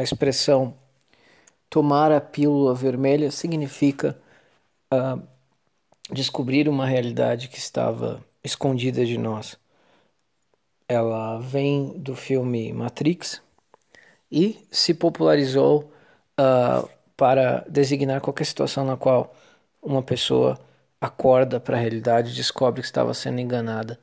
A expressão tomar a pílula vermelha significa uh, descobrir uma realidade que estava escondida de nós. Ela vem do filme Matrix e se popularizou uh, para designar qualquer situação na qual uma pessoa acorda para a realidade e descobre que estava sendo enganada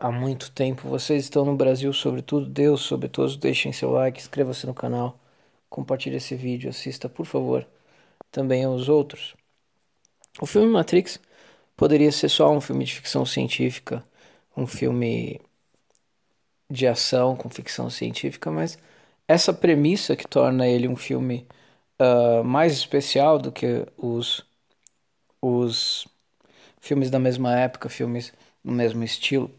há muito tempo. Vocês estão no Brasil, sobretudo, Deus sobre todos, deixem seu like, inscreva-se no canal, compartilhe esse vídeo, assista, por favor, também aos outros. O filme Matrix poderia ser só um filme de ficção científica, um filme de ação com ficção científica, mas essa premissa que torna ele um filme uh, mais especial do que os, os filmes da mesma época, filmes no mesmo estilo,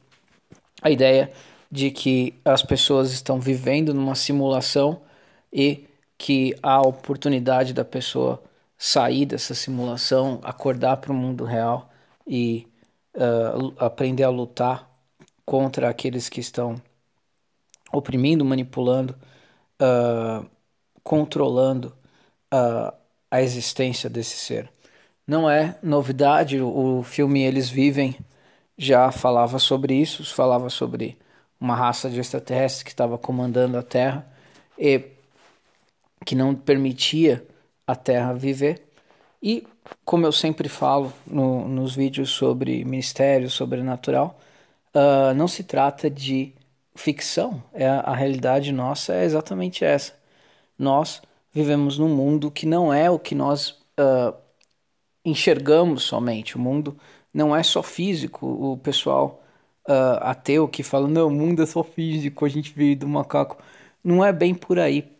a ideia de que as pessoas estão vivendo numa simulação e que há a oportunidade da pessoa sair dessa simulação, acordar para o mundo real e uh, aprender a lutar contra aqueles que estão oprimindo, manipulando, uh, controlando uh, a existência desse ser. Não é novidade, o, o filme Eles Vivem já falava sobre isso, falava sobre uma raça de extraterrestres que estava comandando a Terra e que não permitia a Terra viver. E, como eu sempre falo no, nos vídeos sobre mistério sobrenatural, uh, não se trata de ficção. É, a realidade nossa é exatamente essa. Nós vivemos num mundo que não é o que nós uh, enxergamos somente. O mundo não é só físico. O pessoal uh, ateu que fala, não, o mundo é só físico, a gente veio do macaco. Não é bem por aí.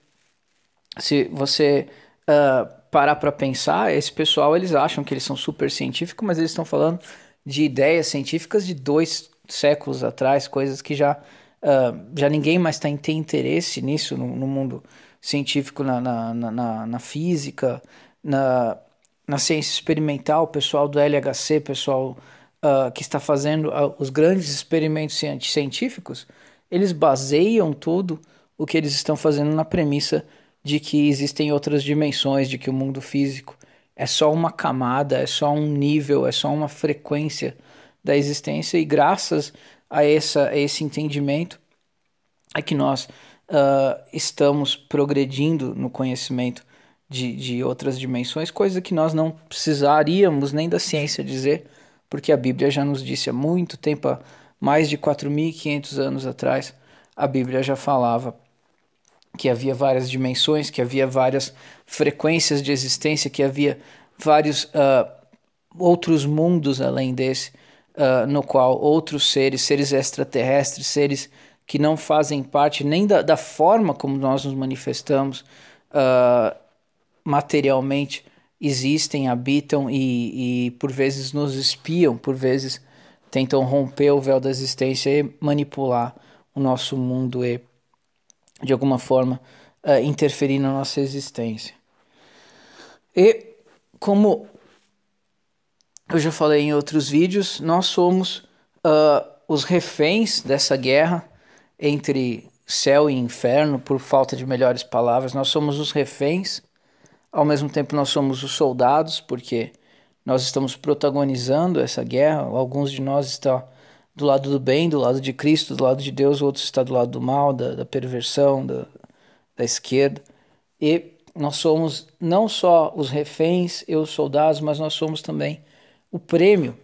Se você uh, parar para pensar, esse pessoal eles acham que eles são super científicos, mas eles estão falando de ideias científicas de dois séculos atrás, coisas que já, uh, já ninguém mais tá, tem interesse nisso no, no mundo científico, na, na, na, na, física, na, na ciência experimental, o pessoal do LHC, pessoal uh, que está fazendo uh, os grandes experimentos científicos, eles baseiam tudo o que eles estão fazendo na premissa de que existem outras dimensões, de que o mundo físico é só uma camada, é só um nível, é só uma frequência da existência, e graças a, essa, a esse entendimento é que nós uh, estamos progredindo no conhecimento de, de outras dimensões, coisa que nós não precisaríamos nem da ciência dizer, porque a Bíblia já nos disse há muito tempo, há mais de 4.500 anos atrás, a Bíblia já falava que havia várias dimensões, que havia várias frequências de existência, que havia vários uh, outros mundos além desse, uh, no qual outros seres, seres extraterrestres, seres que não fazem parte nem da, da forma como nós nos manifestamos uh, materialmente, existem, habitam e, e por vezes nos espiam, por vezes tentam romper o véu da existência e manipular o nosso mundo e de alguma forma, uh, interferir na nossa existência. E, como eu já falei em outros vídeos, nós somos uh, os reféns dessa guerra entre céu e inferno, por falta de melhores palavras. Nós somos os reféns, ao mesmo tempo, nós somos os soldados, porque nós estamos protagonizando essa guerra. Alguns de nós estão do lado do bem, do lado de Cristo, do lado de Deus, o outro está do lado do mal, da, da perversão, da, da esquerda. E nós somos não só os reféns e os soldados, mas nós somos também o prêmio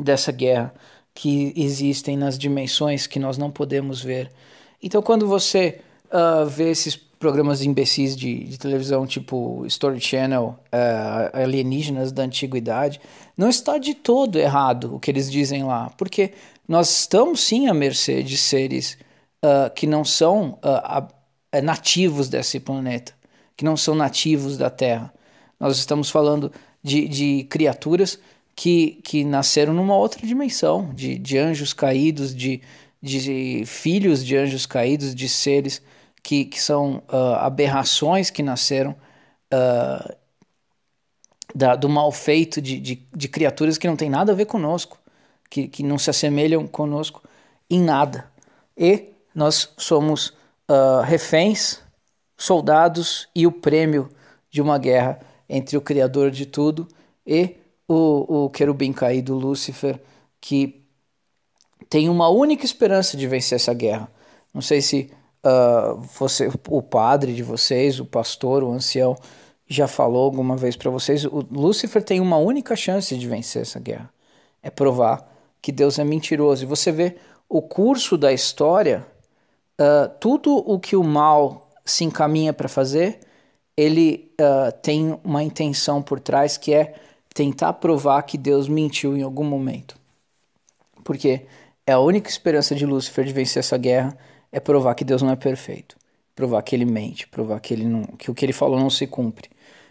dessa guerra que existem nas dimensões que nós não podemos ver. Então, quando você uh, vê esses programas imbecis de, de televisão, tipo Story Channel, uh, alienígenas da antiguidade, não está de todo errado o que eles dizem lá, porque nós estamos sim à mercê de seres uh, que não são uh, nativos desse planeta, que não são nativos da Terra. Nós estamos falando de, de criaturas que, que nasceram numa outra dimensão, de, de anjos caídos, de, de filhos de anjos caídos, de seres que, que são uh, aberrações que nasceram uh, da, do mal feito de, de, de, criaturas que não tem nada a ver conosco, que, que não se assemelham conosco em nada. E nós somos uh, reféns soldados e o prêmio de uma guerra entre o Criador de tudo e o, o querubim caído Lúcifer, que tem uma única esperança de vencer essa guerra. Não sei se uh, você, o padre de vocês, o pastor, o ancião, já falou alguma vez para vocês. O Lúcifer tem uma única chance de vencer essa guerra: é provar que Deus é mentiroso. E você vê o curso da história, uh, tudo o que o mal se encaminha para fazer, ele uh, tem uma intenção por trás que é tentar provar que Deus mentiu em algum momento. Porque é a única esperança de Lúcifer de vencer essa guerra é provar que Deus não é perfeito, provar que ele mente, provar que, ele não, que o que ele falou não se cumpre.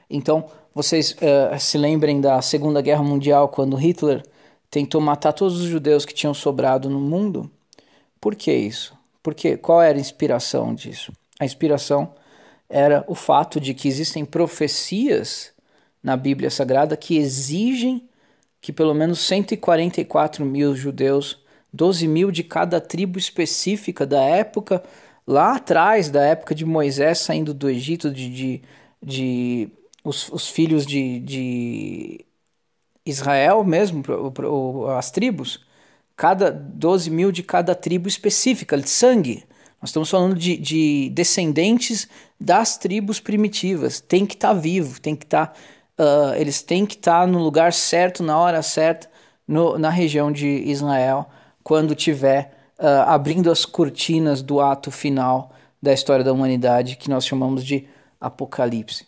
Então, vocês uh, se lembrem da Segunda Guerra Mundial, quando Hitler tentou matar todos os judeus que tinham sobrado no mundo? Por que isso? Porque qual era a inspiração disso? A inspiração era o fato de que existem profecias na Bíblia Sagrada que exigem que pelo menos 144 mil judeus 12 mil de cada tribo específica da época, lá atrás, da época de Moisés saindo do Egito, de, de, de os, os filhos de, de Israel mesmo, as tribos, cada 12 mil de cada tribo específica, de sangue. Nós estamos falando de, de descendentes das tribos primitivas. Tem que estar tá vivo, tem que estar. Tá, uh, eles têm que estar tá no lugar certo, na hora certa, no, na região de Israel quando tiver uh, abrindo as cortinas do ato final da história da humanidade, que nós chamamos de Apocalipse.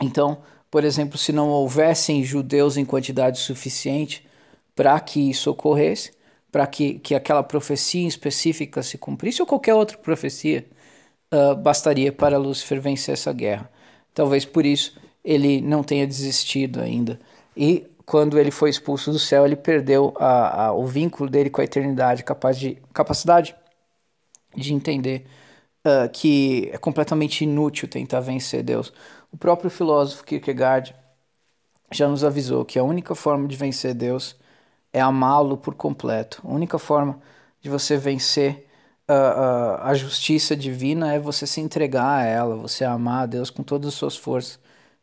Então, por exemplo, se não houvessem judeus em quantidade suficiente para que isso ocorresse, para que, que aquela profecia específica se cumprisse, ou qualquer outra profecia, uh, bastaria para Lúcifer vencer essa guerra. Talvez por isso ele não tenha desistido ainda. E quando ele foi expulso do céu, ele perdeu a, a, o vínculo dele com a eternidade, capaz de, capacidade de entender uh, que é completamente inútil tentar vencer Deus. O próprio filósofo Kierkegaard já nos avisou que a única forma de vencer Deus é amá-lo por completo. A única forma de você vencer uh, uh, a justiça divina é você se entregar a ela, você amar a Deus com todas as suas forças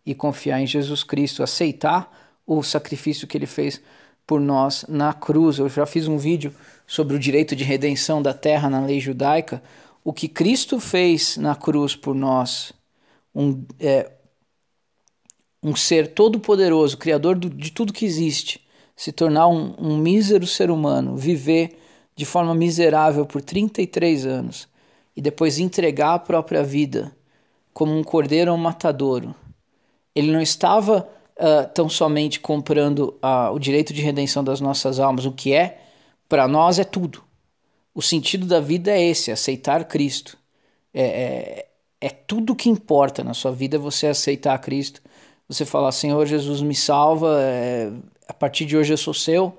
e confiar em Jesus Cristo, aceitar o sacrifício que ele fez por nós na cruz. Eu já fiz um vídeo sobre o direito de redenção da terra na lei judaica. O que Cristo fez na cruz por nós, um, é, um ser todo-poderoso, criador do, de tudo que existe, se tornar um, um mísero ser humano, viver de forma miserável por 33 anos e depois entregar a própria vida como um cordeiro ao matadouro. Ele não estava uh, tão somente comprando uh, o direito de redenção das nossas almas, o que é, para nós, é tudo. O sentido da vida é esse: aceitar Cristo. É, é, é tudo que importa na sua vida você aceitar Cristo. Você falar, Senhor Jesus, me salva, é, a partir de hoje eu sou seu.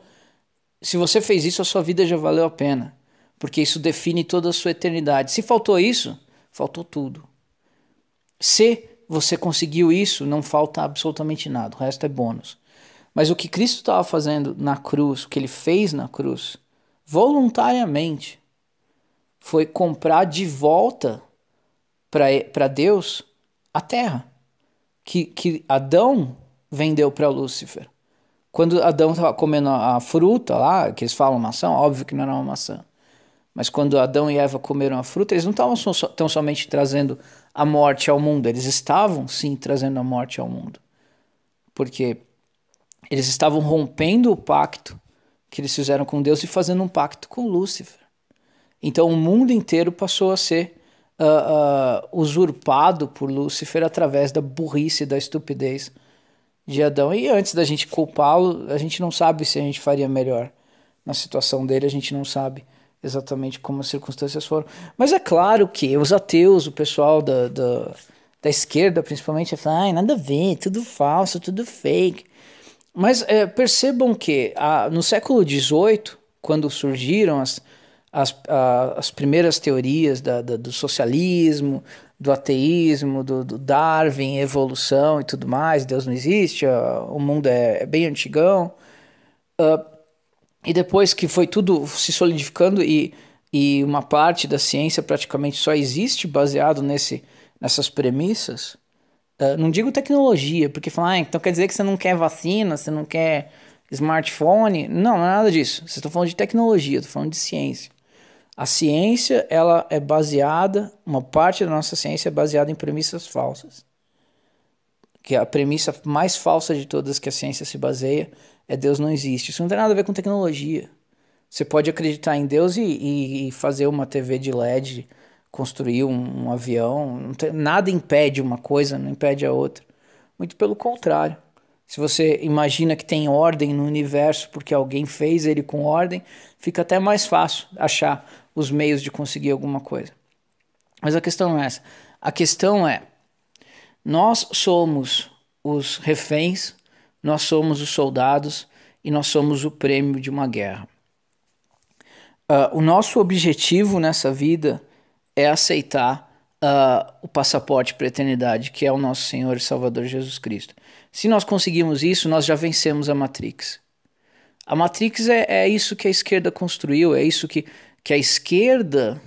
Se você fez isso, a sua vida já valeu a pena, porque isso define toda a sua eternidade. Se faltou isso, faltou tudo. Se você conseguiu isso, não falta absolutamente nada, o resto é bônus. Mas o que Cristo estava fazendo na cruz, o que ele fez na cruz, voluntariamente, foi comprar de volta para Deus a terra que, que Adão vendeu para Lúcifer. Quando Adão estava comendo a fruta lá, que eles falam maçã, óbvio que não era uma maçã. Mas quando Adão e Eva comeram a fruta, eles não estavam tão somente trazendo a morte ao mundo, eles estavam sim trazendo a morte ao mundo. Porque eles estavam rompendo o pacto que eles fizeram com Deus e fazendo um pacto com Lúcifer. Então o mundo inteiro passou a ser uh, uh, usurpado por Lúcifer através da burrice, da estupidez de Adão. E antes da gente culpá-lo, a gente não sabe se a gente faria melhor. Na situação dele, a gente não sabe exatamente como as circunstâncias foram. Mas é claro que os ateus, o pessoal da, da, da esquerda principalmente, falam, ai, nada a ver, tudo falso, tudo fake. Mas é, percebam que a, no século XVIII, quando surgiram as, as, a, as primeiras teorias da, da, do socialismo, do ateísmo, do, do, Darwin, evolução e tudo mais, Deus não existe, o mundo é, é bem antigão. Uh, e depois que foi tudo se solidificando e, e uma parte da ciência praticamente só existe baseado nesse, nessas premissas, uh, não digo tecnologia, porque falar, ah, então quer dizer que você não quer vacina, você não quer smartphone. Não, não é nada disso. Vocês estão falando de tecnologia, estou falando de ciência. A ciência, ela é baseada, uma parte da nossa ciência é baseada em premissas falsas. Que a premissa mais falsa de todas que a ciência se baseia é Deus não existe. Isso não tem nada a ver com tecnologia. Você pode acreditar em Deus e, e, e fazer uma TV de LED, construir um, um avião. Tem, nada impede uma coisa, não impede a outra. Muito pelo contrário. Se você imagina que tem ordem no universo porque alguém fez ele com ordem, fica até mais fácil achar os meios de conseguir alguma coisa. Mas a questão não é essa. A questão é: nós somos os reféns, nós somos os soldados e nós somos o prêmio de uma guerra. Uh, o nosso objetivo nessa vida é aceitar uh, o passaporte para a eternidade, que é o nosso Senhor e Salvador Jesus Cristo. Se nós conseguimos isso, nós já vencemos a Matrix. A Matrix é, é isso que a esquerda construiu, é isso que, que a esquerda,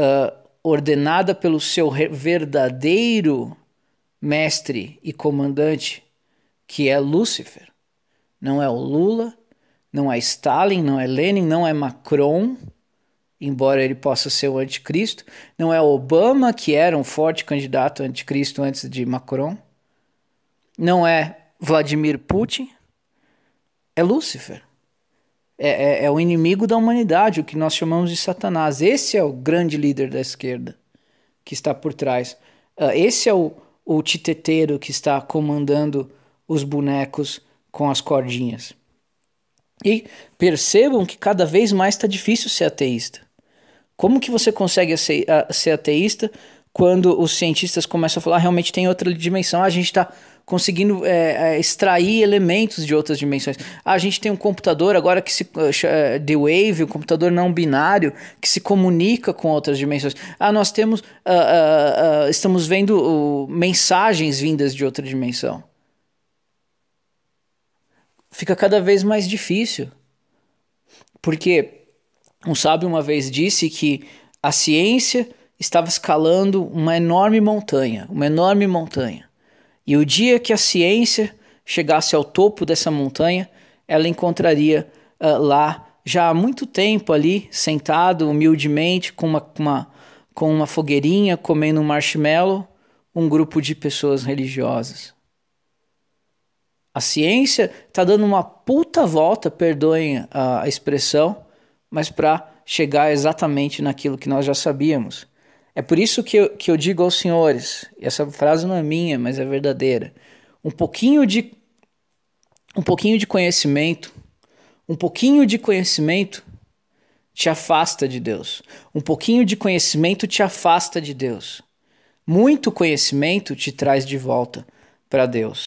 uh, ordenada pelo seu verdadeiro mestre e comandante, que é Lúcifer. Não é o Lula, não é Stalin, não é Lenin, não é Macron, embora ele possa ser o anticristo, não é Obama, que era um forte candidato anticristo antes de Macron, não é Vladimir Putin, é Lúcifer. É, é, é, o inimigo da humanidade, o que nós chamamos de Satanás. Esse é o grande líder da esquerda que está por trás. Uh, esse é o, o titeteiro que está comandando os bonecos com as cordinhas. E percebam que cada vez mais está difícil ser ateísta. Como que você consegue ser ateísta quando os cientistas começam a falar ah, realmente tem outra dimensão? A gente está conseguindo é, é, extrair elementos de outras dimensões. Ah, a gente tem um computador agora que se uh, The Wave, um computador não binário que se comunica com outras dimensões. Ah, nós temos, uh, uh, estamos vendo mensagens vindas de outra dimensão fica cada vez mais difícil. Porque um sábio uma vez disse que a ciência estava escalando uma enorme montanha, uma enorme montanha. E o dia que a ciência chegasse ao topo dessa montanha, ela encontraria uh, lá, já há muito tempo ali, sentado humildemente, com uma, uma, com uma fogueirinha, comendo um marshmallow, um grupo de pessoas religiosas. A ciência está dando uma puta volta, perdoem a expressão, mas para chegar exatamente naquilo que nós já sabíamos. É por isso que eu, que eu digo aos senhores, e essa frase não é minha, mas é verdadeira, um pouquinho de um pouquinho de conhecimento, um pouquinho de conhecimento te afasta de Deus. Um pouquinho de conhecimento te afasta de Deus. Muito conhecimento te traz de volta para Deus.